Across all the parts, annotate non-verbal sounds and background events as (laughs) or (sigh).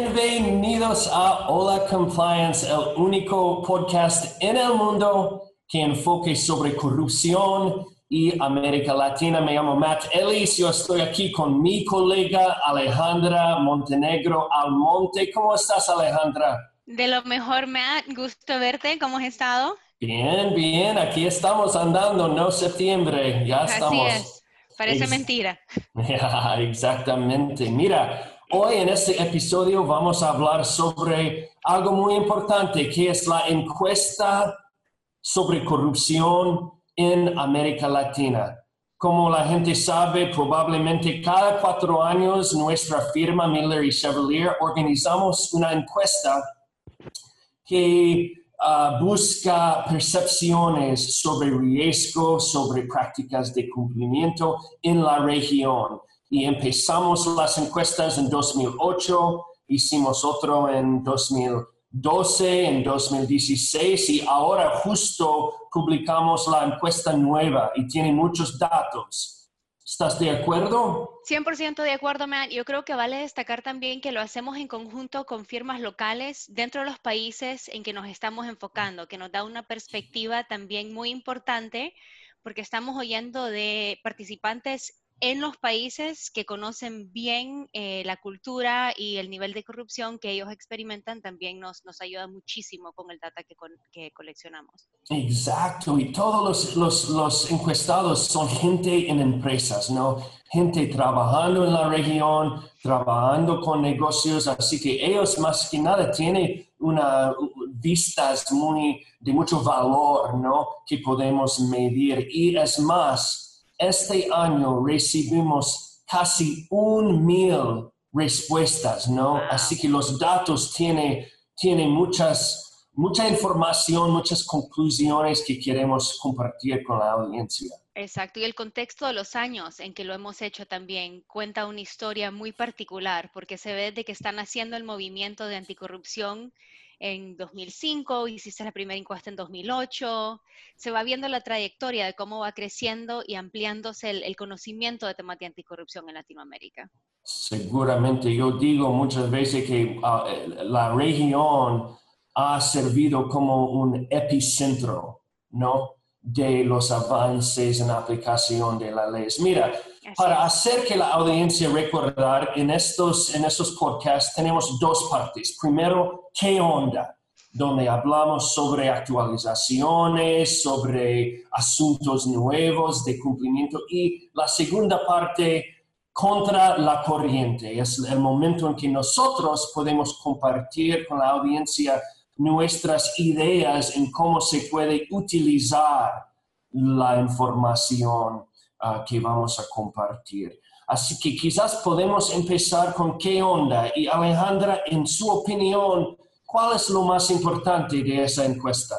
Bienvenidos a Hola Compliance, el único podcast en el mundo que enfoque sobre corrupción y América Latina. Me llamo Matt Ellis, yo estoy aquí con mi colega Alejandra Montenegro Almonte. ¿Cómo estás, Alejandra? De lo mejor, Matt. Gusto verte. ¿Cómo has estado? Bien, bien. Aquí estamos andando, no septiembre. Ya estamos. Así es. Parece mentira. (laughs) exactamente. Mira, Hoy en este episodio vamos a hablar sobre algo muy importante, que es la encuesta sobre corrupción en América Latina. Como la gente sabe, probablemente cada cuatro años nuestra firma Miller y Chevalier organizamos una encuesta que ah, busca percepciones sobre riesgo, sobre prácticas de cumplimiento en la región y empezamos las encuestas en 2008, hicimos otro en 2012, en 2016 y ahora justo publicamos la encuesta nueva y tiene muchos datos. ¿Estás de acuerdo? 100% de acuerdo, Matt. Yo creo que vale destacar también que lo hacemos en conjunto con firmas locales dentro de los países en que nos estamos enfocando, que nos da una perspectiva también muy importante porque estamos oyendo de participantes en los países que conocen bien eh, la cultura y el nivel de corrupción que ellos experimentan también nos, nos ayuda muchísimo con el data que, que coleccionamos. Exacto, y todos los, los, los, encuestados son gente en empresas, ¿no? Gente trabajando en la región, trabajando con negocios, así que ellos más que nada tienen una vistas muy de mucho valor, ¿no? Que podemos medir y es más este año recibimos casi un mil respuestas, ¿no? Así que los datos tienen tiene muchas, mucha información, muchas conclusiones que queremos compartir con la audiencia. Exacto, y el contexto de los años en que lo hemos hecho también cuenta una historia muy particular, porque se ve de que están haciendo el movimiento de anticorrupción en 2005, hiciste la primera encuesta en 2008, se va viendo la trayectoria de cómo va creciendo y ampliándose el, conocimiento de temas de anticorrupción en Latinoamérica. Seguramente, yo digo muchas veces que ah, la región ha servido como un epicentro, ¿no? De los avances en aplicación de las leyes. Mira, para hacer que la audiencia recordar en estos, en estos podcasts tenemos dos partes. Primero, ¿qué onda? Donde hablamos sobre actualizaciones, sobre asuntos nuevos de cumplimiento. Y la segunda parte, contra la corriente. Es el momento en que nosotros podemos compartir con la audiencia nuestras ideas en cómo se puede utilizar la información que vamos a compartir. Así que quizás podemos empezar con qué onda. Y Alejandra, en su opinión, ¿cuál es lo más importante de esa encuesta?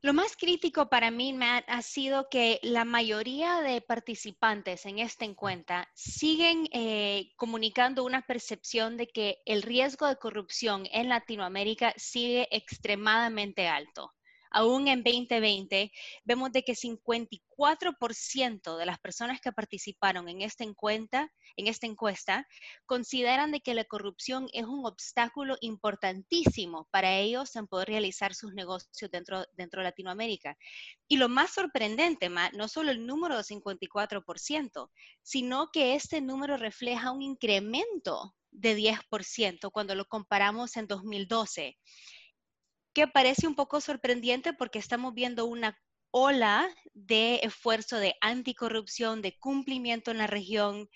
Lo más crítico para mí, Matt, ha sido que la mayoría de participantes en esta encuesta siguen eh, comunicando una percepción de que el riesgo de corrupción en Latinoamérica sigue extremadamente alto aún en 2020, vemos de que 54% de las personas que participaron en esta encuesta, en esta encuesta consideran de que la corrupción es un obstáculo importantísimo para ellos en poder realizar sus negocios dentro, dentro de Latinoamérica. Y lo más sorprendente, no solo el número de 54%, sino que este número refleja un incremento de 10% cuando lo comparamos en 2012 que parece un poco sorprendente porque estamos viendo una ola de esfuerzo de anticorrupción, de cumplimiento en la región,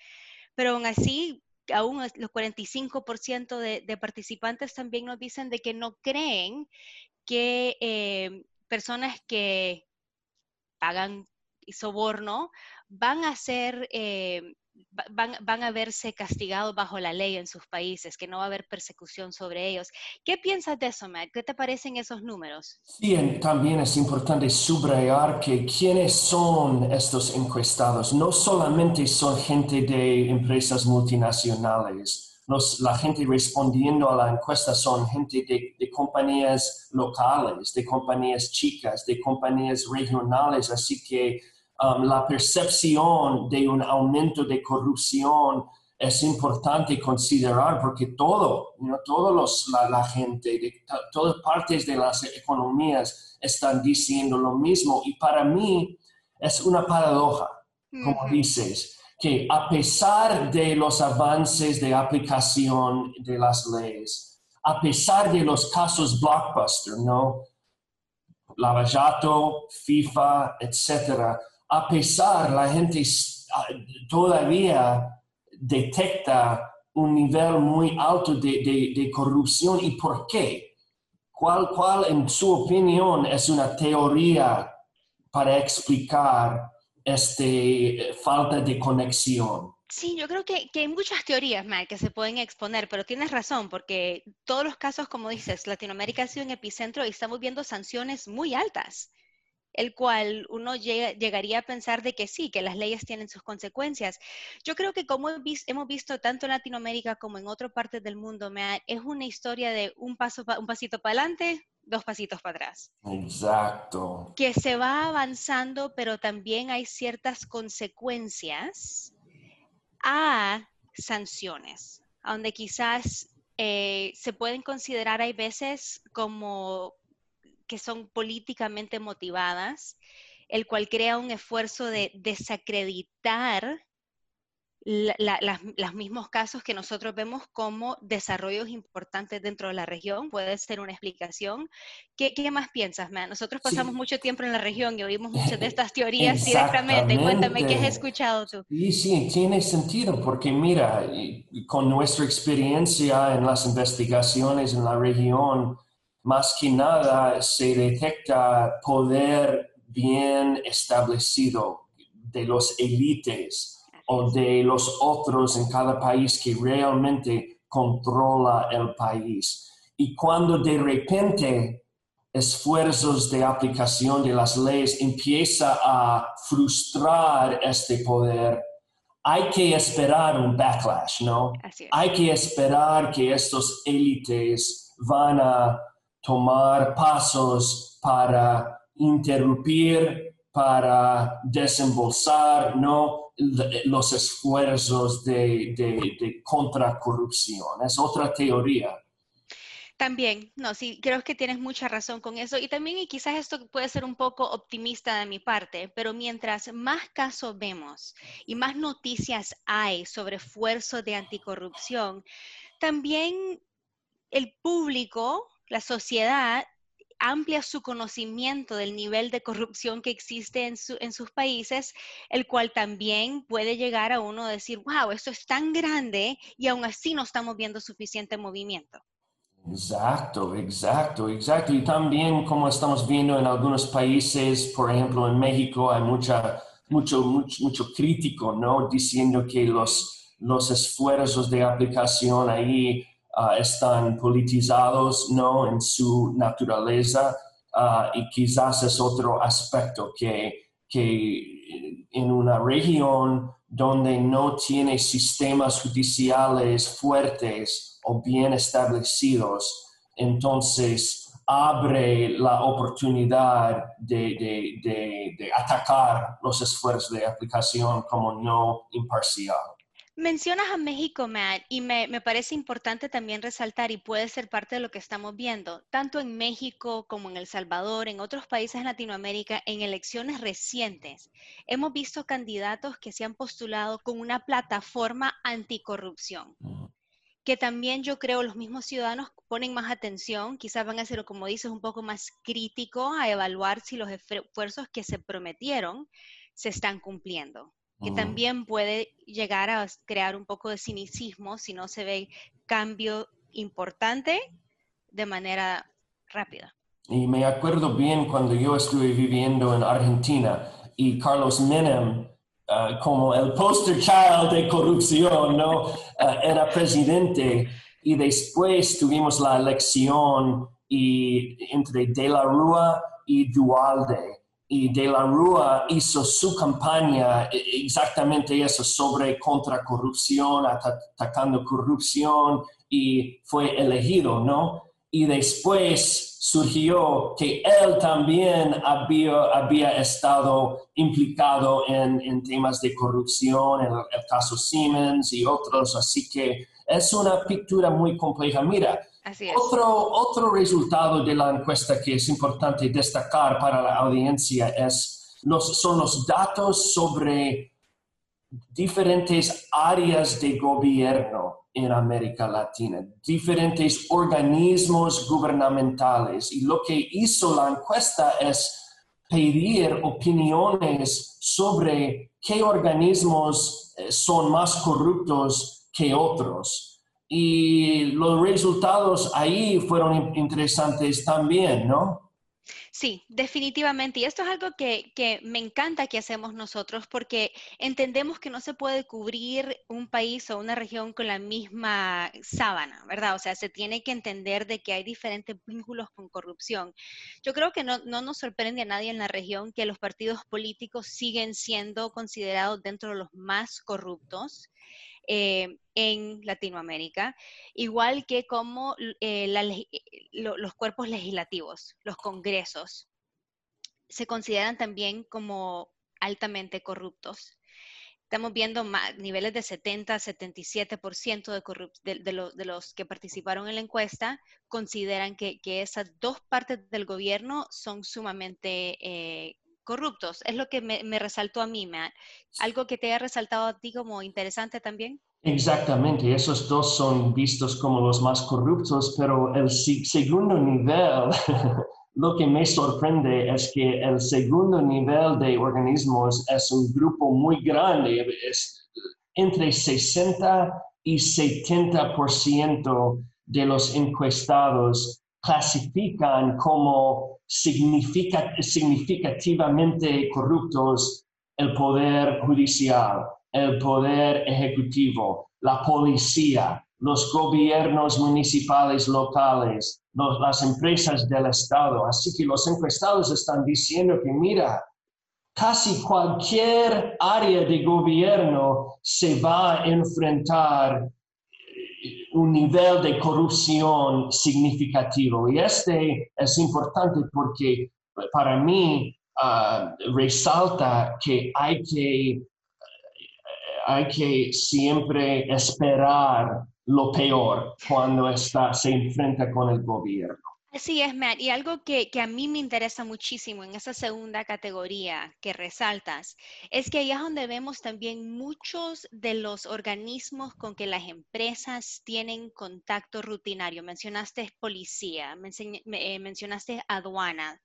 pero aún así, aún los 45% de, de, participantes también nos dicen de que no creen que eh, personas que pagan soborno van a ser eh, van, a verse castigados bajo la ley en sus países, que no va a haber persecución sobre ellos. ¿Qué piensas de eso, Matt? ¿Qué te parecen esos números? Sí, también es importante subrayar que quienes son estos encuestados no solamente son gente de empresas multinacionales, la gente respondiendo a la encuesta son gente de, de, compañías locales, de compañías chicas, de compañías regionales, así que Um, la percepción de un aumento de corrupción es importante considerar porque todo, ¿no? todos los, la, la gente de to- todas partes de las economías están diciendo lo mismo y para mí es una paradoja como dices, que a pesar de los avances de aplicación de las leyes, a pesar de los casos blockbuster, ¿no? Lavallato, FIFA, etcétera, a pesar, la gente ah, todavía detecta un nivel muy alto de, corrupción. ¿Y por qué? ¿Cuál, ¿Cuál, en su opinión, es una teoría para explicar este, falta de conexión? Sí, yo creo que, que hay muchas teorías, Matt, que se pueden exponer, pero tienes razón, porque todos los casos, como dices, Latinoamérica ha sido un epicentro y estamos viendo sanciones muy altas, el cual uno llega- llegaría a pensar de que sí, que las leyes tienen sus consecuencias. Yo creo que como hemos visto tanto en Latinoamérica como en otras partes del mundo, Matt, es una historia de un, paso pa- un pasito para adelante, dos pasitos para atrás Exacto. que se va avanzando, pero también hay ciertas consecuencias a sanciones, donde quizás eh, se pueden considerar, hay veces como que son políticamente motivadas, el cual crea un esfuerzo de desacreditar la- la- las, los mismos casos que nosotros vemos como desarrollos importantes dentro de la región. Puede ser una explicación. ¿Qué, qué más piensas, man? Nosotros Sí. pasamos mucho tiempo en la región y oímos muchas de estas (laughs) teorías directamente. Cuéntame, ¿qué has escuchado tú? Y sí, tiene sentido porque mira, con nuestra experiencia en las investigaciones en la región, más que nada se detecta poder bien establecido de los élites o de los otros en cada país que realmente controla el país. Y cuando de repente esfuerzos de aplicación de las leyes empieza a frustrar este poder, hay que esperar un backlash, ¿no? Hay que esperar que estos élites van a tomar pasos para interrumpir, para desembolsar, ¿no? Los esfuerzos de, de, de contracorrupción. Es otra teoría. También, no, sí, creo que tienes mucha razón con eso. Y también, y quizás esto puede ser un poco optimista de mi parte, pero mientras más casos vemos y más noticias hay sobre esfuerzos de anticorrupción, también el público, la sociedad, amplia su conocimiento del nivel de corrupción que existe en, su- en sus países, el cual también puede llegar a uno a decir, wow, esto es tan grande y aún así no estamos viendo suficiente movimiento. Exacto, exacto, exacto. Y también como estamos viendo en algunos países, por ejemplo en México, hay mucha, mucho, mucho, mucho crítico, ¿no? Diciendo que los, los esfuerzos de aplicación ahí ah, están politizados, ¿no? En su naturaleza. ah, y quizás es otro aspecto que, que en una región donde no tiene sistemas judiciales fuertes o bien establecidos, entonces abre la oportunidad de, de- de- de atacar los esfuerzos de aplicación como no imparcial. Mencionas a México, Matt, y me, me parece importante también resaltar, y puede ser parte de lo que estamos viendo, tanto en México como en El Salvador, en otros países de Latinoamérica, en elecciones recientes, hemos visto candidatos que se han postulado con una plataforma anticorrupción, que también yo creo los mismos ciudadanos ponen más atención, quizás van a ser, como dices, un poco más crítico a evaluar si los esfuerzos que se prometieron se están cumpliendo que Mm. también puede llegar a crear un poco de cinicismo si no se ve cambio importante de manera rápida. Y me acuerdo bien cuando yo estuve viviendo en Argentina y Carlos Menem, ah, como el poster child de corrupción, ¿no? Ah, era presidente y después tuvimos la elección y, entre De la Rúa y Dualde. Y De la Rúa hizo su campaña eh, exactamente eso, sobre contra corrupción, ata- atacando corrupción y fue elegido, ¿no? y después surgió que él también había, había estado implicado en, en temas de corrupción, en el, caso Siemens y otros, así que es una pintura muy compleja. Mira, Otro, otro resultado de la encuesta que es importante destacar para la audiencia es los, son los datos sobre diferentes áreas de gobierno en América Latina, diferentes organismos gubernamentales. Y lo que hizo la encuesta es pedir opiniones sobre qué organismos eh, son más corruptos que otros. Y los resultados ahí fueron interesantes también, ¿no? Sí, definitivamente. Y esto es algo que, me encanta que hacemos nosotros porque entendemos que no se puede cubrir un país o una región con la misma sábana, ¿verdad? O sea, se tiene que entender de que hay diferentes vínculos con corrupción. Yo creo que no, nos sorprende a nadie en la región que los partidos políticos siguen siendo considerados dentro de los más corruptos. Eh, en Latinoamérica, igual que como eh, eh, los cuerpos legislativos, los congresos, se consideran también como altamente corruptos. Estamos viendo niveles de 70 77% de, de, de, los que participaron en la encuesta consideran que, esas dos partes del gobierno son sumamente corruptos. Es lo que me, resaltó a mí, Matt. ¿Algo que te haya resaltado a ti como interesante también? Exactamente, esos dos son vistos como los más corruptos, pero el segundo nivel, (laughs) lo que me sorprende es que el segundo nivel de organismos es un grupo muy grande, es entre 60 y 70% de los encuestados clasifican como significativamente corruptos el poder judicial, el poder ejecutivo, la policía, los gobiernos municipales locales, las empresas del Estado. Así que los encuestados están diciendo que, mira, casi cualquier área de gobierno se va a enfrentar un nivel de corrupción significativo. Y este es importante porque para mí ah, resalta que hay que, hay que siempre esperar lo peor cuando está, se enfrenta con el gobierno. Así es, Matt. Y algo que, a mí me interesa muchísimo en esa segunda categoría que resaltas es que ahí es donde vemos también muchos de los organismos con que las empresas tienen contacto rutinario. Mencionaste policía, eh, mencionaste aduana,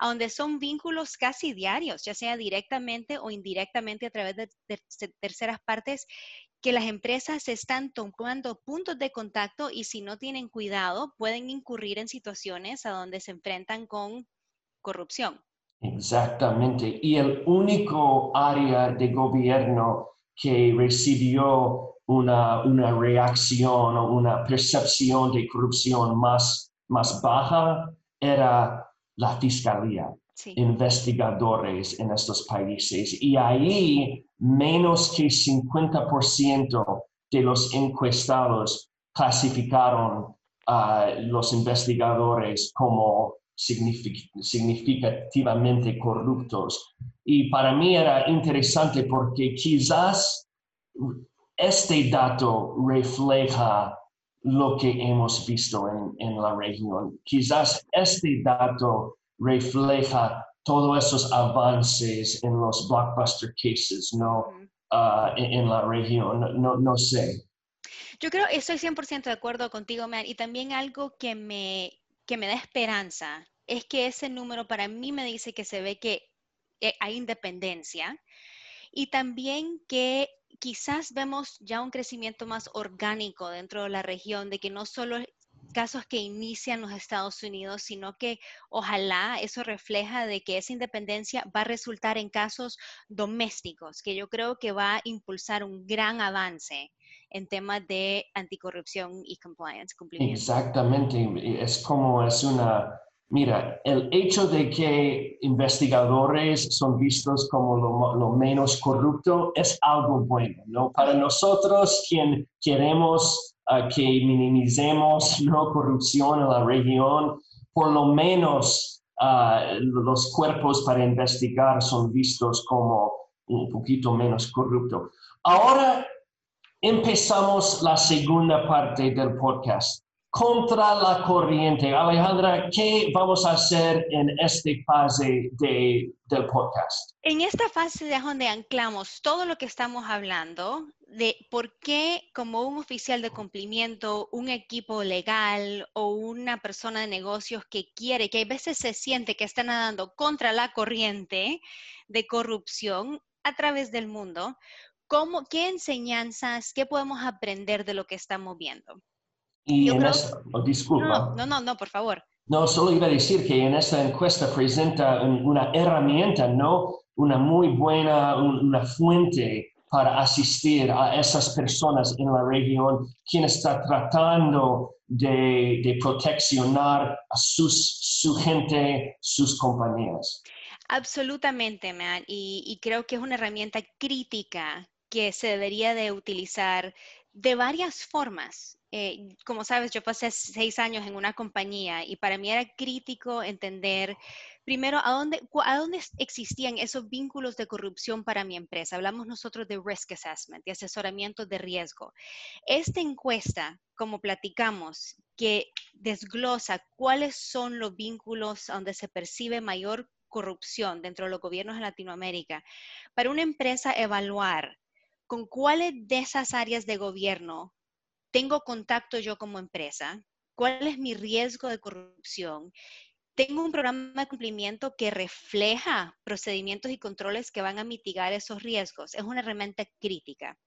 a donde son vínculos casi diarios, ya sea directamente o indirectamente a través de terceras partes que las empresas están tomando puntos de contacto y si no tienen cuidado pueden incurrir en situaciones a donde se enfrentan con corrupción. Exactamente. Y el único área de gobierno que recibió una, una reacción o una percepción de corrupción más, más baja era la fiscalía investigadores en estos países y ahí menos que 50% de los encuestados clasificaron a los investigadores como significativamente corruptos. Y para mí era interesante porque quizás este dato refleja lo que hemos visto en, en la región. Quizás este dato refleja todos esos avances en los blockbuster cases, ¿no? Ah, en, la región, no, no, sé. Yo creo, estoy 100% de acuerdo contigo, man, y también algo que me, que me da esperanza es que ese número para mí me dice que se ve que eh, hay independencia y también que quizás vemos ya un crecimiento más orgánico dentro de la región, de que no solo casos que inician los Estados Unidos, sino que ojalá eso refleja de que esa independencia va a resultar en casos domésticos, que yo creo que va a impulsar un gran avance en temas de anticorrupción y compliance, cumplimiento. Exactamente, es como es una, mira, el hecho de que investigadores son vistos como lo, lo menos corrupto es algo bueno, ¿no? Para nosotros, quien queremos que minimicemos no corrupción en la región, por lo menos uh, los cuerpos para investigar son vistos como un poquito menos corruptos. Ahora empezamos la segunda parte del podcast contra la corriente. Alejandra, ¿qué vamos a hacer en esta fase de, del podcast? En esta fase es donde anclamos todo lo que estamos hablando de por qué como un oficial de cumplimiento, un equipo legal o una persona de negocios que quiere, que a veces se siente que está nadando contra la corriente de corrupción a través del mundo, ¿cómo, ¿qué enseñanzas, qué podemos aprender de lo que estamos viendo? Y en esta, oh, disculpa. No, no, no, por favor. No, solo iba a decir que en esta encuesta presenta una herramienta, ¿no? Una muy buena, una fuente para asistir a esas personas en la región quien está tratando de, de proteccionar a sus, su gente, sus compañías. Absolutamente, Matt, y, y creo que es una herramienta crítica que se debería de utilizar de varias formas. Eh, como sabes, yo pasé seis años en una compañía y para mí era crítico entender primero a dónde, existían esos vínculos de corrupción para mi empresa. Hablamos nosotros de risk assessment, de asesoramiento de riesgo. Esta encuesta, como platicamos, que desglosa cuáles son los vínculos donde se percibe mayor corrupción dentro de los gobiernos en Latinoamérica, para una empresa evaluar con cuáles de esas áreas de gobierno tengo contacto yo como empresa, cuál es mi riesgo de corrupción, tengo un programa de cumplimiento que refleja procedimientos y controles que van a mitigar esos riesgos. Es una herramienta crítica.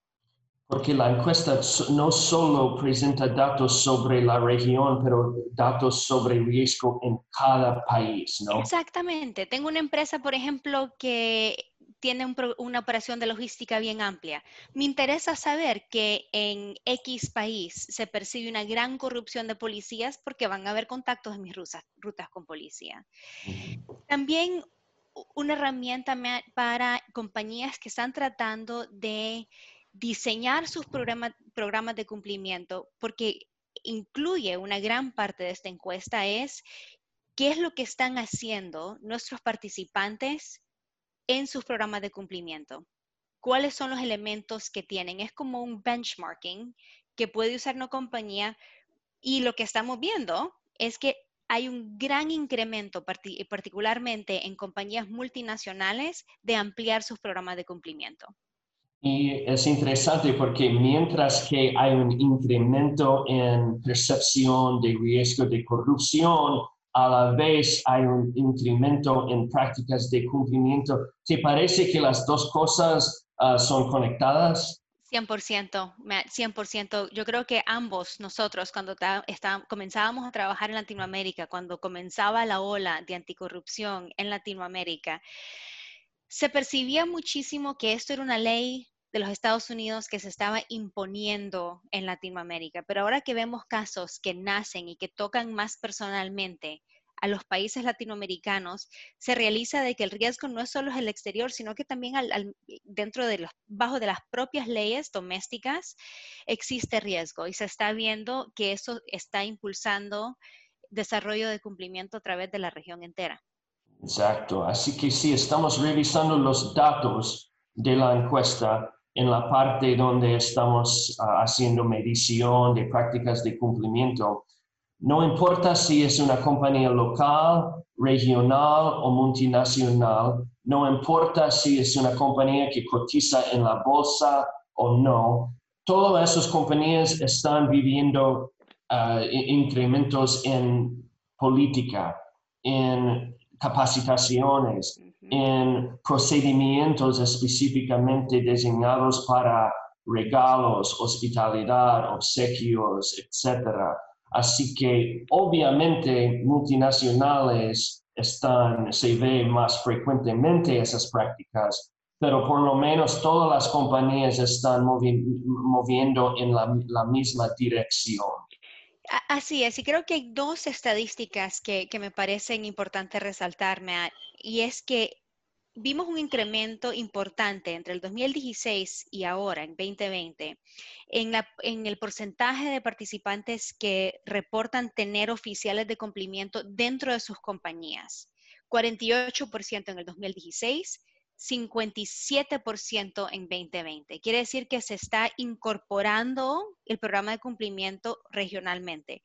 Porque la encuesta no solo presenta datos sobre la región, pero datos sobre riesgo en cada país, ¿no? Exactamente. Tengo una empresa, por ejemplo, que tiene una operación de logística bien amplia. Me interesa saber que en X país se percibe una gran corrupción de policías porque van a haber contactos en mis rutas, rutas con policía. También una herramienta para compañías que están tratando de diseñar sus programas de cumplimiento, porque incluye una gran parte de esta encuesta, es qué es lo que están haciendo nuestros participantes en sus programas de cumplimiento. ¿Cuáles son los elementos que tienen? Es como un benchmarking que puede usar una compañía y lo que estamos viendo es que hay un gran incremento, particularmente en compañías multinacionales, de ampliar sus programas de cumplimiento. Y es interesante porque mientras que hay un incremento en percepción de riesgo de corrupción, a la vez hay un incremento en prácticas de cumplimiento. ¿Te parece que las dos cosas uh, son conectadas? 100%, 100%. Yo creo que ambos nosotros, cuando comenzábamos a trabajar en Latinoamérica, cuando comenzaba la ola de anticorrupción en Latinoamérica, se percibía muchísimo que esto era una ley de los Estados Unidos que se estaba imponiendo en Latinoamérica. Pero ahora que vemos casos que nacen y que tocan más personalmente a los países latinoamericanos, se realiza de que el riesgo no es solo el exterior, sino que también dentro de los, bajo de las propias leyes domésticas existe riesgo y se está viendo que eso está impulsando desarrollo de cumplimiento a través de la región entera. Exacto. Así que sí, estamos revisando los datos de la encuesta en la parte donde estamos ah, haciendo medición de prácticas de cumplimiento, no importa si es una compañía local, regional o multinacional, no importa si es una compañía que cotiza en la bolsa o no, todas esas compañías están viviendo ah, incrementos en política, en capacitaciones, en procedimientos específicamente diseñados para regalos, hospitalidad, obsequios, etc. Así que obviamente multinacionales están, se ve más frecuentemente esas prácticas, pero por lo menos todas las compañías están moviendo en la, la misma dirección. Así es, y creo que hay dos estadísticas que, que me parecen importantes resaltarme, y es que vimos un incremento importante entre el 2016 y ahora, en 2020, en, la, en, el porcentaje de participantes que reportan tener oficiales de cumplimiento dentro de sus compañías. 48% en el 2016, 57% en 2020. Quiere decir que se está incorporando el programa de cumplimiento regionalmente.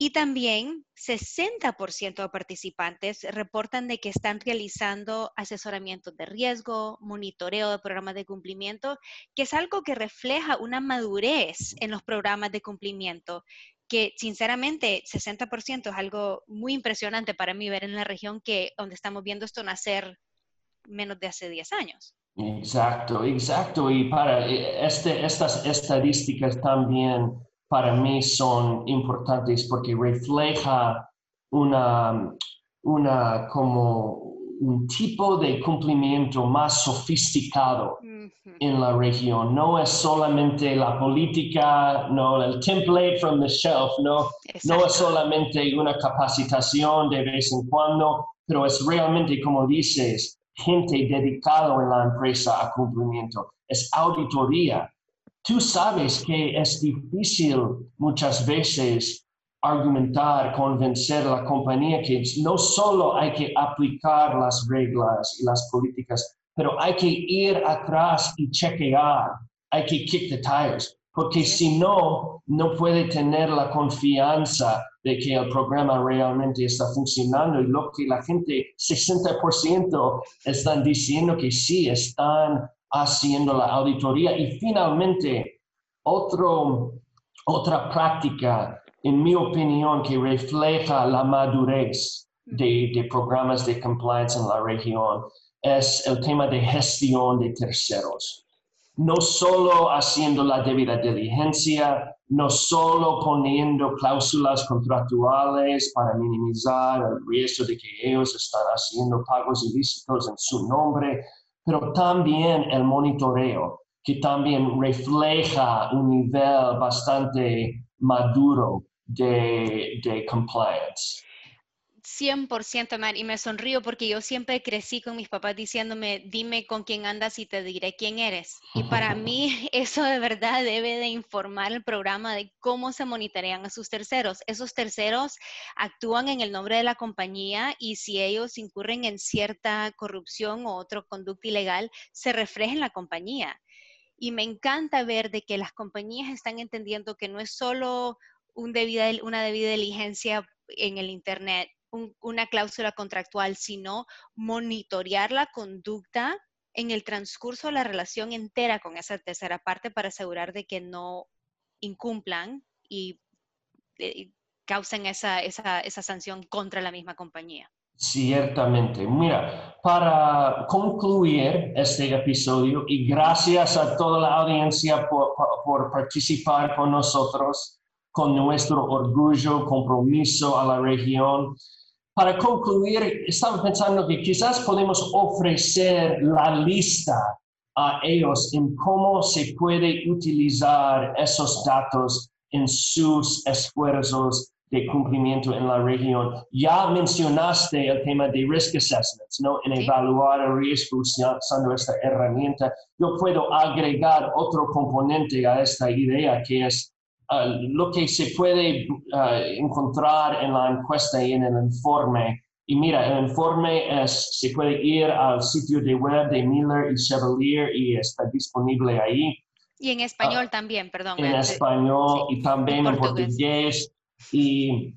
Y también 60% de participantes reportan de que están realizando asesoramientos de riesgo, monitoreo de programas de cumplimiento, que es algo que refleja una madurez en los programas de cumplimiento, que sinceramente 60% es algo muy impresionante para mí ver en la región que donde estamos viendo esto nacer menos de hace 10 años. Exacto, exacto. Y para eh, este, estas estadísticas también para mí son importantes porque refleja una, una como un tipo de cumplimiento más sofisticado en la región. No es solamente la política, no el template from the shelf, no, no es solamente una capacitación de vez en cuando, pero es realmente, como dices, gente dedicada en la empresa a cumplimiento. Es auditoría, Tú sabes que es difícil muchas veces argumentar, convencer a la compañía que no solo hay que aplicar las reglas y las políticas, pero hay que ir atrás y chequear, hay que kick the tires, porque si no, no puede tener la confianza de que el programa realmente está funcionando y lo que la gente, 60% están diciendo que sí, están haciendo la auditoría y finalmente otro, otra práctica, en mi opinión, que refleja la madurez de, de programas de compliance en la región es el tema de gestión de terceros. No solo haciendo la debida diligencia, no solo poniendo cláusulas contractuales para minimizar el riesgo de que ellos están haciendo pagos ilícitos en su nombre, pero también el monitoreo, que también refleja un nivel bastante maduro de, de compliance. 100%, man, y me sonrío porque yo siempre crecí con mis papás diciéndome, dime con quién andas y te diré quién eres. Y para (laughs) mí (laughs) eso de verdad debe de informar el programa de cómo se monitorean a sus terceros. Esos terceros actúan en el nombre de la compañía y si ellos incurren en cierta corrupción o otra conducta ilegal, se refleja en la compañía. Y me encanta ver de que las compañías están entendiendo que no es solo un debida, una debida diligencia en el Internet, una cláusula contractual, sino monitorear la conducta en el transcurso de la relación entera con esa tercera parte para asegurar de que no incumplan y, eh, causen esa, esa, esa sanción contra la misma compañía. Ciertamente. Mira, para concluir este episodio y gracias a toda la audiencia por, por, participar con nosotros, con nuestro orgullo, compromiso a la región, para concluir, estaba pensando que quizás podemos ofrecer la lista a ellos en cómo se puede utilizar esos datos en sus esfuerzos de cumplimiento en la región. Ya mencionaste el tema de risk assessments, ¿no? En evaluar el riesgo usando esta herramienta. Yo puedo agregar otro componente a esta idea que es Ah, lo que se puede ah, encontrar en la encuesta y en el informe. Y mira, el informe es, se puede ir al sitio de web de Miller y Chevalier y está disponible ahí. Y en español ah, también, perdón. En español y también en portugués. Y,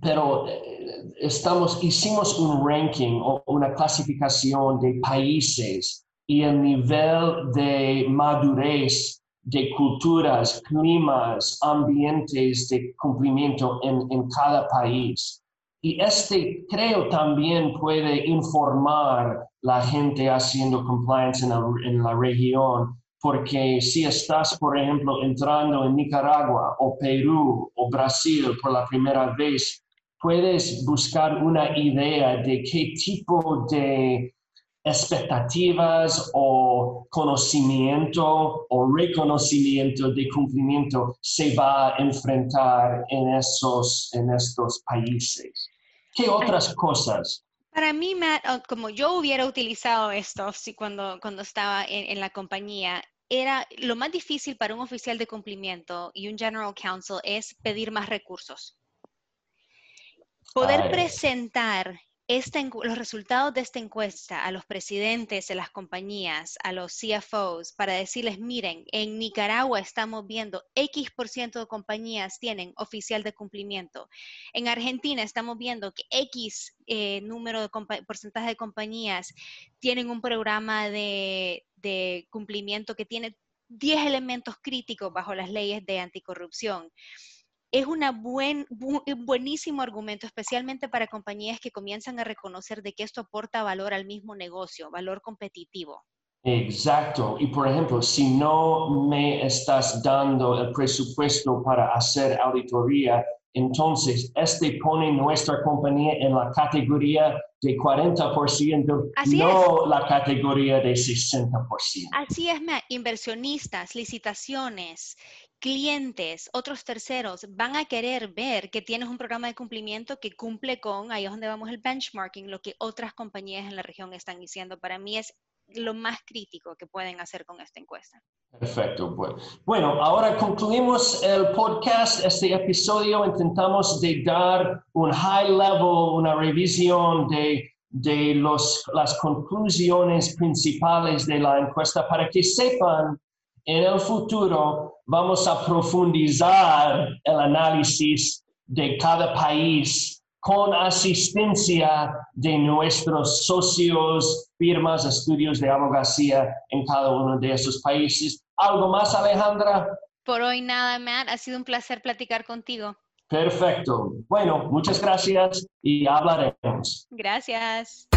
pero eh, estamos, hicimos un ranking o una clasificación de países y el nivel de madurez de culturas, climas, ambientes de cumplimiento en, en cada país. Y este creo también puede informar la gente haciendo compliance en, en, la región, porque si estás, por ejemplo, entrando en Nicaragua o Perú o Brasil por la primera vez, puedes buscar una idea de qué tipo de expectativas o conocimiento o reconocimiento de cumplimiento se va a enfrentar en, esos, en estos países. ¿Qué otras cosas Para mí, Matt, como yo hubiera utilizado esto si cuando, cuando estaba en, en la compañía, era lo más difícil para un oficial de cumplimiento y un general counsel es pedir más recursos. Poder presentar los resultados de esta encuesta a los presidentes de las compañías, a los CFOs, para decirles, miren, en Nicaragua estamos viendo X por ciento de compañías tienen oficial de cumplimiento. En Argentina estamos viendo que X eh, número de porcentaje de compañías tienen un programa de, cumplimiento que tiene 10 elementos críticos bajo las leyes de anticorrupción es una buen, un buenísimo argumento, especialmente para compañías que comienzan a reconocer de que esto aporta valor al mismo negocio, valor competitivo. Exacto. Y por ejemplo, si no me estás dando el presupuesto para hacer auditoría, entonces este pone nuestra compañía en la categoría de 40%, no la categoría de 60%. Así es, inversionistas, licitaciones clientes, otros terceros van a querer ver que tienes un programa de cumplimiento que cumple con, ahí es donde vamos el benchmarking, lo que otras compañías en la región están diciendo. Para mí es lo más crítico que pueden hacer con esta encuesta. Perfecto. Bueno, ahora concluimos el podcast, este episodio. Intentamos de dar un high level, una revisión de, de los, las conclusiones principales de la encuesta para que sepan en el futuro vamos a profundizar el análisis de cada país con asistencia de nuestros socios, firmas, estudios de abogacía en cada uno de esos países. ¿Algo más, Alejandra? Por hoy nada, Matt. Ha sido un placer platicar contigo. Perfecto. Bueno, muchas gracias y hablaremos. Gracias.